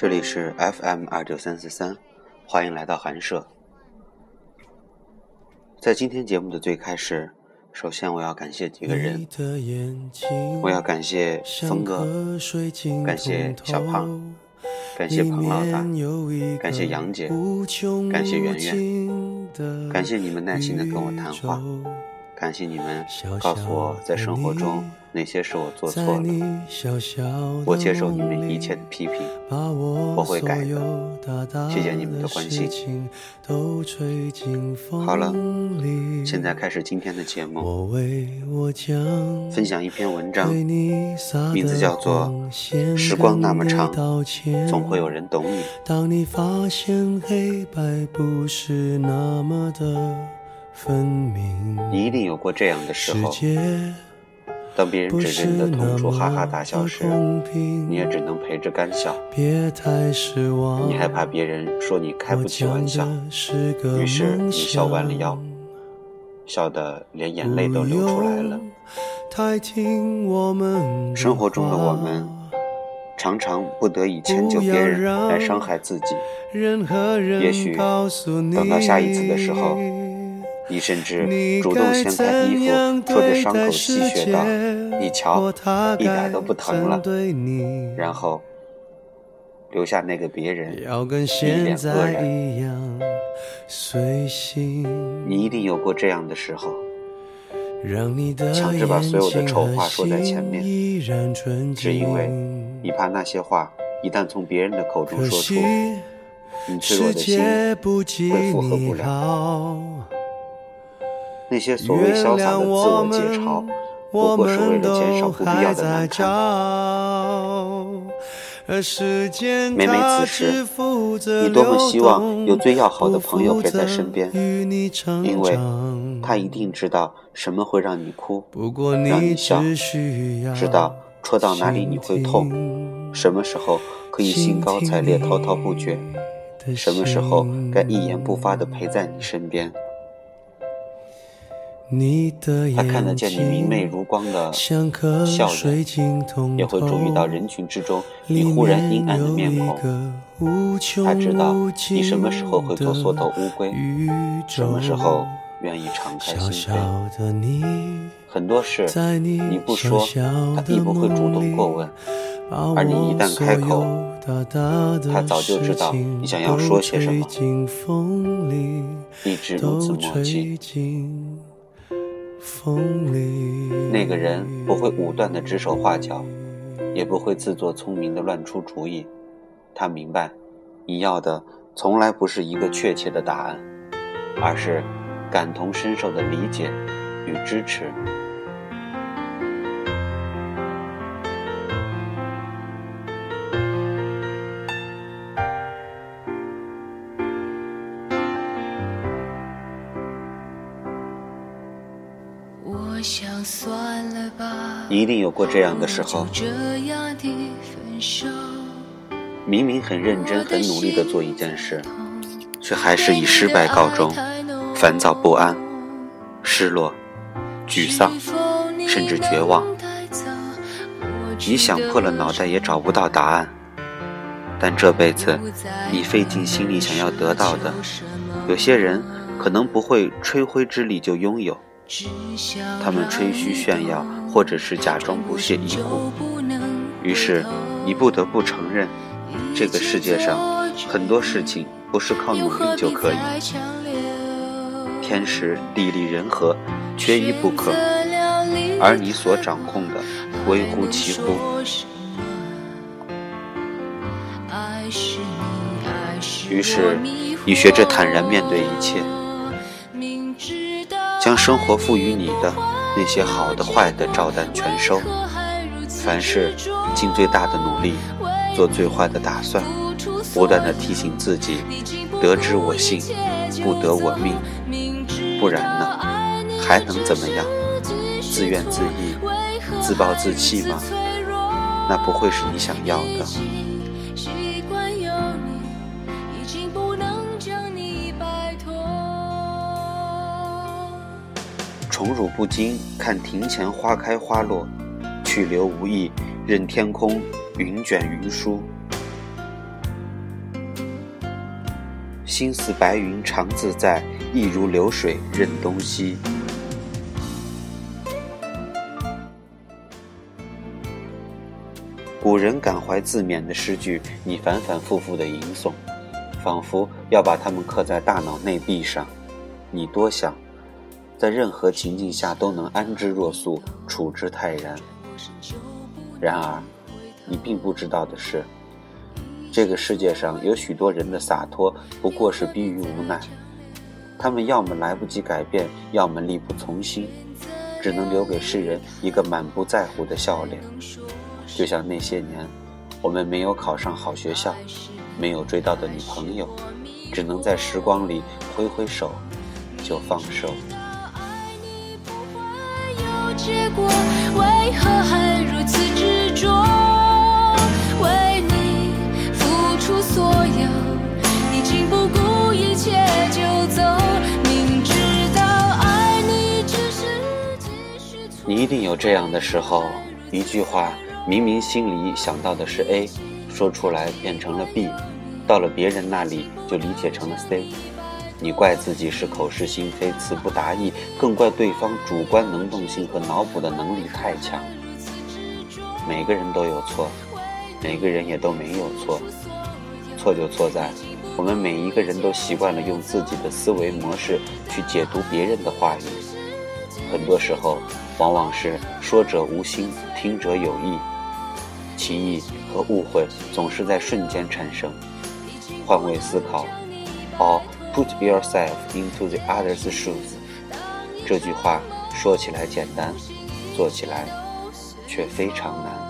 这里是 FM 二九三四三，欢迎来到寒舍。在今天节目的最开始，首先我要感谢几个人，我要感谢峰哥，感谢小胖，感谢彭老大，感谢杨姐，感谢圆圆，感谢你们耐心的跟我谈话。感谢你们告诉我，在生活中哪些是我做错了，我接受你们一切的批评，我会改的。谢谢你们的关心。好了，现在开始今天的节目，分享一篇文章，名字叫做《时光那么长，总会有人懂你》。分明。你一定有过这样的时候，当别人指着你的痛处哈哈大笑时，你也只能陪着干笑。你害怕别人说你开不起玩笑，于是你笑弯了腰，笑得连眼泪都流出来了。生活中的我们，常常不得已迁就别人来伤害自己。也许等到下一次的时候。你甚至主动掀开衣服，戳着伤口吸血道：“你瞧，一点都不疼了。”然后留下那个别人一脸愕然。你一定有过这样的时候，强制把所有的丑话说在前面，只因为你怕那些话一旦从别人的口中说出，你脆弱的心会负荷不了。那些所谓潇洒的自我解嘲，不过是为了减少不必要的难堪。每每此时，你多么希望有最要好的朋友陪在身边，因为他一定知道什么会让你哭，让你笑，知道戳到哪里你会痛，什么时候可以兴高采烈滔滔不绝，什么时候该一言不发的陪在你身边。他看得见你明媚如光的笑容，也会注意到人群之中你忽然阴暗的面孔。他知道你什么时候会做缩头乌龟，什么时候愿意敞开心扉。很多事你不说，他并不会主动过问；而你一旦开口，他早就知道你想要说些什么，一直如此默契。那个人不会武断的指手画脚，也不会自作聪明的乱出主意。他明白，你要的从来不是一个确切的答案，而是感同身受的理解与支持。一定有过这样的时候，明明很认真、很努力的做一件事，却还是以失败告终，烦躁不安、失落、沮丧，甚至绝望。你想破了脑袋也找不到答案，但这辈子你费尽心力想要得到的，有些人可能不会吹灰之力就拥有。他们吹嘘炫耀，或者是假装不屑一顾，于是你不得不承认，这个世界上很多事情不是靠努力就可以。天时地利人和，缺一不可，而你所掌控的微乎其乎。于是你学着坦然面对一切。将生活赋予你的那些好的、坏的照单全收，凡事尽最大的努力，做最坏的打算，不断的提醒自己：得之我幸，不得我命。不然呢？还能怎么样？自怨自艾、自暴自弃吗？那不会是你想要的。宠辱不惊，看庭前花开花落；去留无意，任天空云卷云舒。心似白云常自在，意如流水任东西。古人感怀自勉的诗句，你反反复复的吟诵，仿佛要把它们刻在大脑内壁上。你多想，在任何情境下都能安之若素，处之泰然。然而，你并不知道的是，这个世界上有许多人的洒脱不过是逼于无奈，他们要么来不及改变，要么力不从心，只能留给世人一个满不在乎的笑脸。就像那些年，我们没有考上好学校，没有追到的女朋友，只能在时光里挥挥手，就放手。为何还如此执着？为你付出所有，你竟不顾一切就走，明知道爱你只是继续你一定有这样的时候，一句话。明明心里想到的是 A，说出来变成了 B，到了别人那里就理解成了 C。你怪自己是口是心非、词不达意，更怪对方主观能动性和脑补的能力太强。每个人都有错，每个人也都没有错。错就错在，我们每一个人都习惯了用自己的思维模式去解读别人的话语，很多时候往往是说者无心，听者有意。歧义和误会总是在瞬间产生。换位思考哦 put yourself into the other's shoes。这句话说起来简单，做起来却非常难。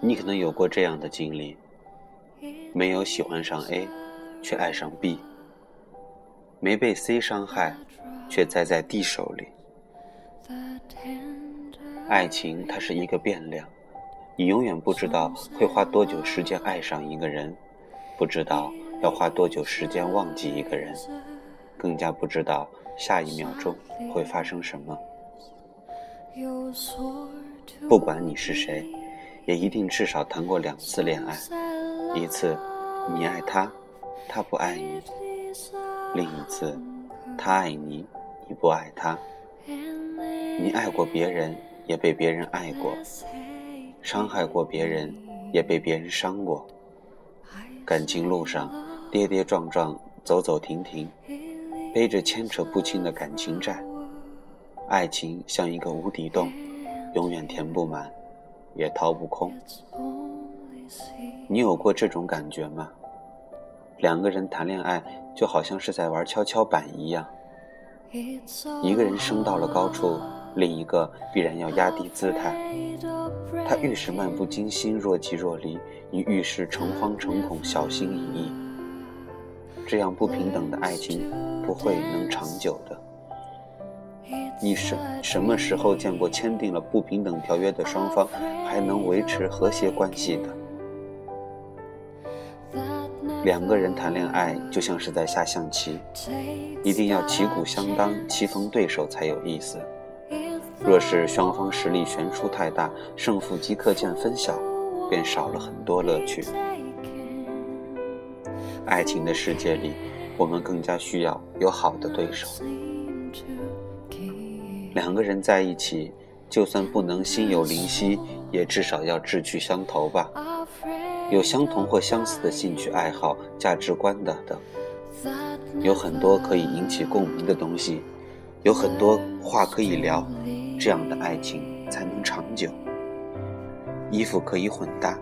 你可能有过这样的经历：没有喜欢上 A，却爱上 B；没被 C 伤害，却栽在 D 手里。爱情它是一个变量，你永远不知道会花多久时间爱上一个人，不知道要花多久时间忘记一个人，更加不知道下一秒钟会发生什么。不管你是谁，也一定至少谈过两次恋爱。一次，你爱他，他不爱你；另一次，他爱你，你不爱他。你爱过别人，也被别人爱过；伤害过别人，也被别人伤过。感情路上，跌跌撞撞，走走停停，背着牵扯不清的感情债。爱情像一个无底洞。永远填不满，也掏不空。你有过这种感觉吗？两个人谈恋爱就好像是在玩跷跷板一样，一个人升到了高处，另一个必然要压低姿态。他愈是漫不经心、若即若离，你愈是诚惶诚恐、小心翼翼。这样不平等的爱情不会能长久的。你什什么时候见过签订了不平等条约的双方还能维持和谐关系的？两个人谈恋爱就像是在下象棋，一定要旗鼓相当、棋逢对手才有意思。若是双方实力悬殊太大，胜负即刻见分晓，便少了很多乐趣。爱情的世界里，我们更加需要有好的对手。两个人在一起，就算不能心有灵犀，也至少要志趣相投吧。有相同或相似的兴趣爱好、价值观的等，有很多可以引起共鸣的东西，有很多话可以聊，这样的爱情才能长久。衣服可以混搭，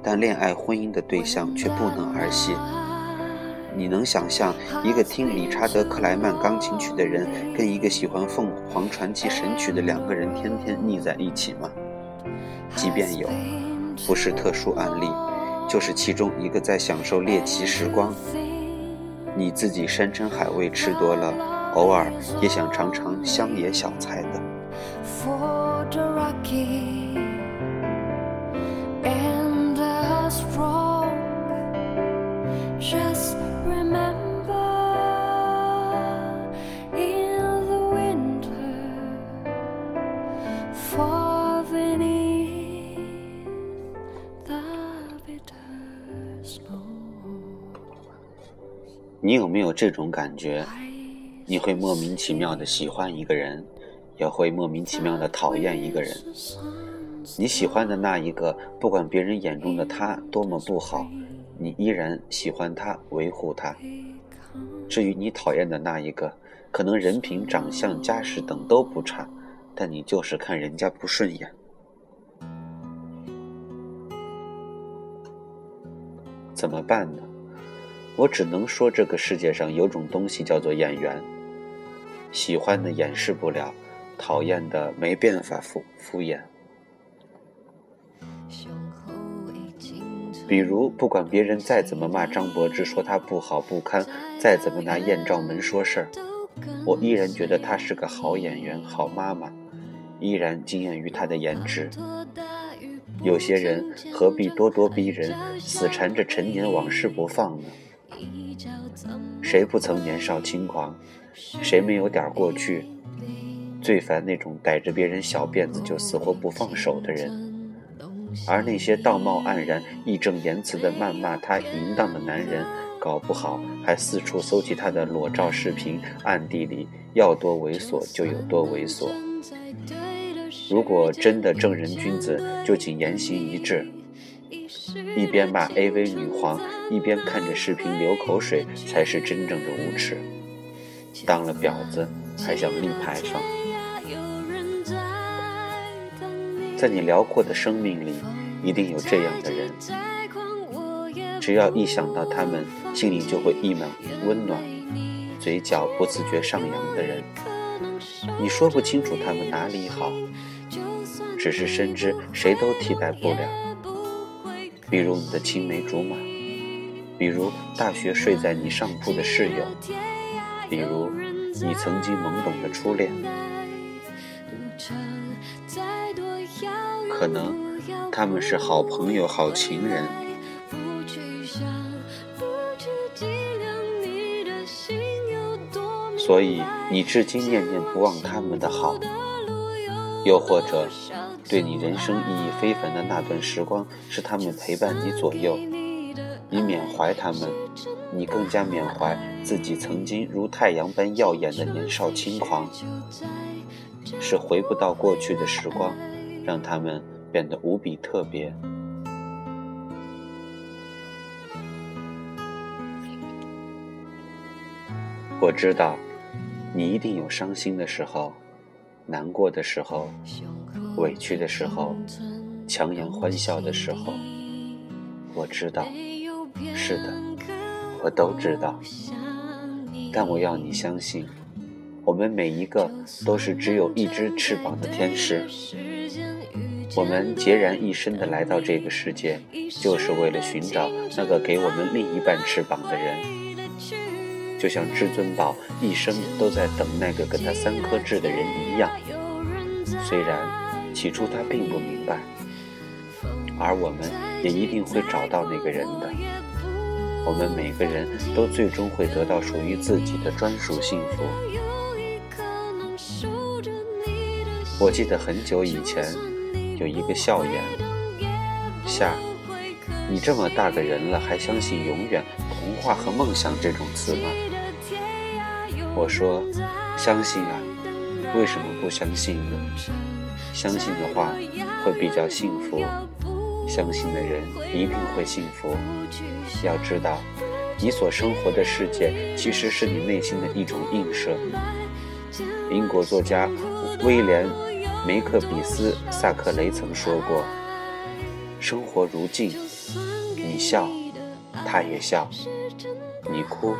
但恋爱婚姻的对象却不能儿戏。你能想象一个听理查德克莱曼钢琴曲的人，跟一个喜欢凤凰传奇神曲的两个人天天腻在一起吗？即便有，不是特殊案例，就是其中一个在享受猎奇时光。你自己山珍海味吃多了，偶尔也想尝尝乡野小菜的。你有没有这种感觉？你会莫名其妙的喜欢一个人，也会莫名其妙的讨厌一个人。你喜欢的那一个，不管别人眼中的他多么不好，你依然喜欢他，维护他。至于你讨厌的那一个，可能人品、长相、家世等都不差，但你就是看人家不顺眼。怎么办呢？我只能说，这个世界上有种东西叫做演员。喜欢的掩饰不了，讨厌的没办法敷敷衍。比如，不管别人再怎么骂张柏芝，说他不好不堪，再怎么拿艳照门说事儿，我依然觉得她是个好演员、好妈妈，依然惊艳于她的颜值。有些人何必咄咄逼人，死缠着陈年往事不放呢？谁不曾年少轻狂？谁没有点过去？最烦那种逮着别人小辫子就死活不放手的人。而那些道貌岸然、义正言辞地谩骂他淫荡的男人，搞不好还四处搜集他的裸照视频，暗地里要多猥琐就有多猥琐。如果真的正人君子，就请言行一致。一边骂 AV 女皇，一边看着视频流口水，才是真正的无耻。当了婊子还想立牌坊？在你辽阔的生命里，一定有这样的人。只要一想到他们，心里就会溢满温暖，嘴角不自觉上扬的人。你说不清楚他们哪里好，只是深知谁都替代不了。比如你的青梅竹马，比如大学睡在你上铺的室友，比如你曾经懵懂的初恋，可能他们是好朋友、好情人，所以你至今念念不忘他们的好，又或者。对你人生意义非凡的那段时光，是他们陪伴你左右，你缅怀他们，你更加缅怀自己曾经如太阳般耀眼的年少轻狂。是回不到过去的时光，让他们变得无比特别。我知道，你一定有伤心的时候，难过的时候。委屈的时候，强颜欢笑的时候，我知道，是的，我都知道。但我要你相信，我们每一个都是只有一只翅膀的天使。我们孑然一身的来到这个世界，就是为了寻找那个给我们另一半翅膀的人。就像至尊宝一生都在等那个跟他三颗痣的人一样，虽然。起初他并不明白，而我们也一定会找到那个人的。我们每个人都最终会得到属于自己的专属幸福。我记得很久以前有一个笑言：“夏，你这么大个人了，还相信永远、童话和梦想这种词吗？”我说：“相信啊，为什么不相信呢？”相信的话会比较幸福，相信的人一定会幸福。要知道，你所生活的世界其实是你内心的一种映射。英国作家威廉·梅克比斯·萨克雷曾说过：“生活如镜，你笑，他也笑；你哭，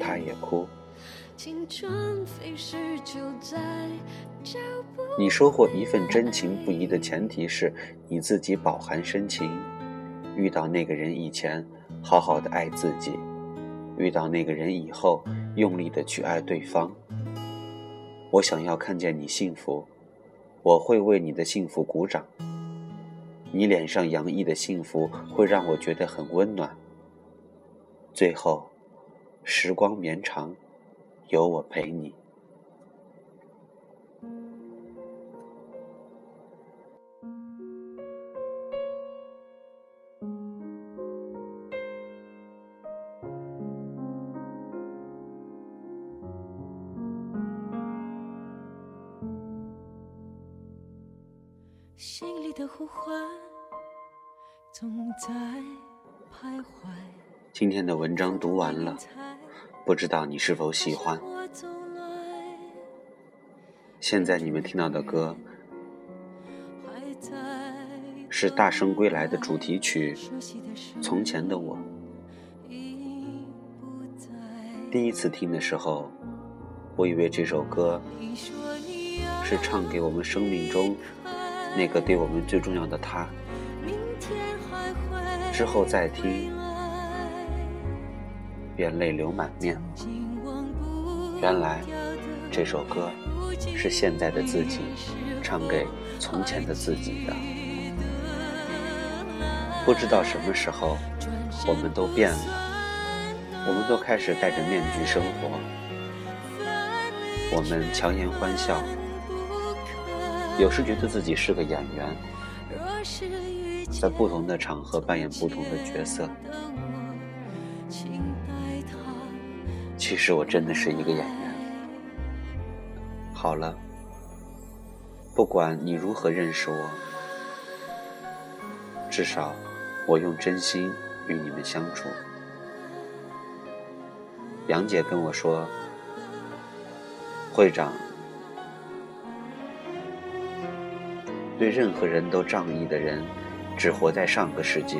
他也哭。”你收获一份真情不移的前提是你自己饱含深情，遇到那个人以前，好好的爱自己；遇到那个人以后，用力的去爱对方。我想要看见你幸福，我会为你的幸福鼓掌。你脸上洋溢的幸福会让我觉得很温暖。最后，时光绵长，有我陪你。心里的呼唤总在徘徊。今天的文章读完了，不知道你是否喜欢。现在你们听到的歌是《大圣归来》的主题曲《从前的我》。第一次听的时候，我以为这首歌是唱给我们生命中。那个对我们最重要的他，之后再听，便泪流满面。原来这首歌是现在的自己唱给从前的自己的。不知道什么时候，我们都变了，我们都开始戴着面具生活，我们强颜欢笑。有时觉得自己是个演员，在不同的场合扮演不同的角色。其实我真的是一个演员。好了，不管你如何认识我，至少我用真心与你们相处。杨姐跟我说，会长。对任何人都仗义的人，只活在上个世纪。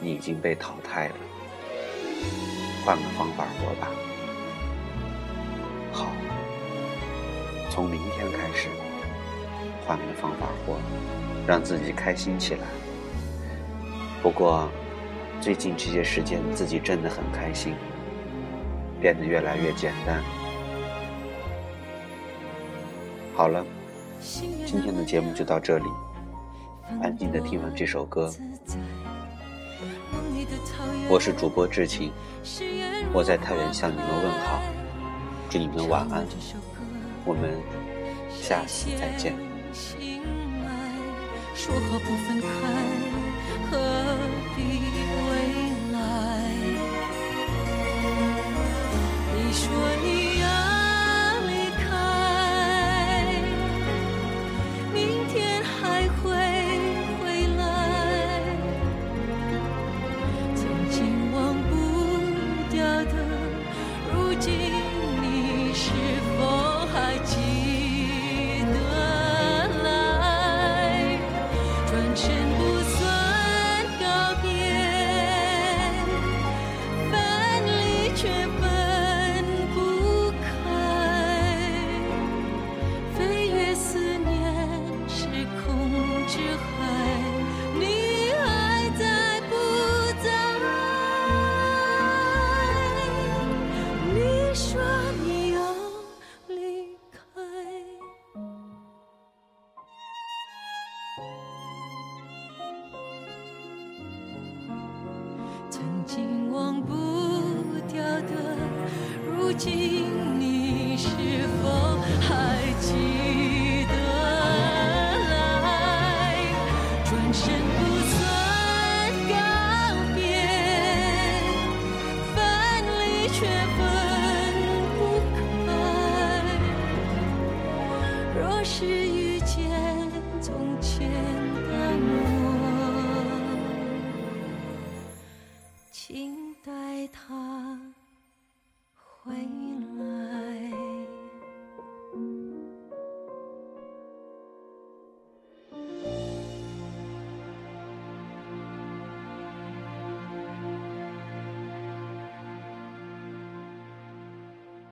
你已经被淘汰了，换个方法活吧。好，从明天开始，换个方法活，让自己开心起来。不过，最近这些时间自己真的很开心，变得越来越简单。好了。今天的节目就到这里，安静的听完这首歌。我是主播志晴，我在太原向你们问好，祝你们晚安，我们下次再见。说好不分开，何必未来？你说你。请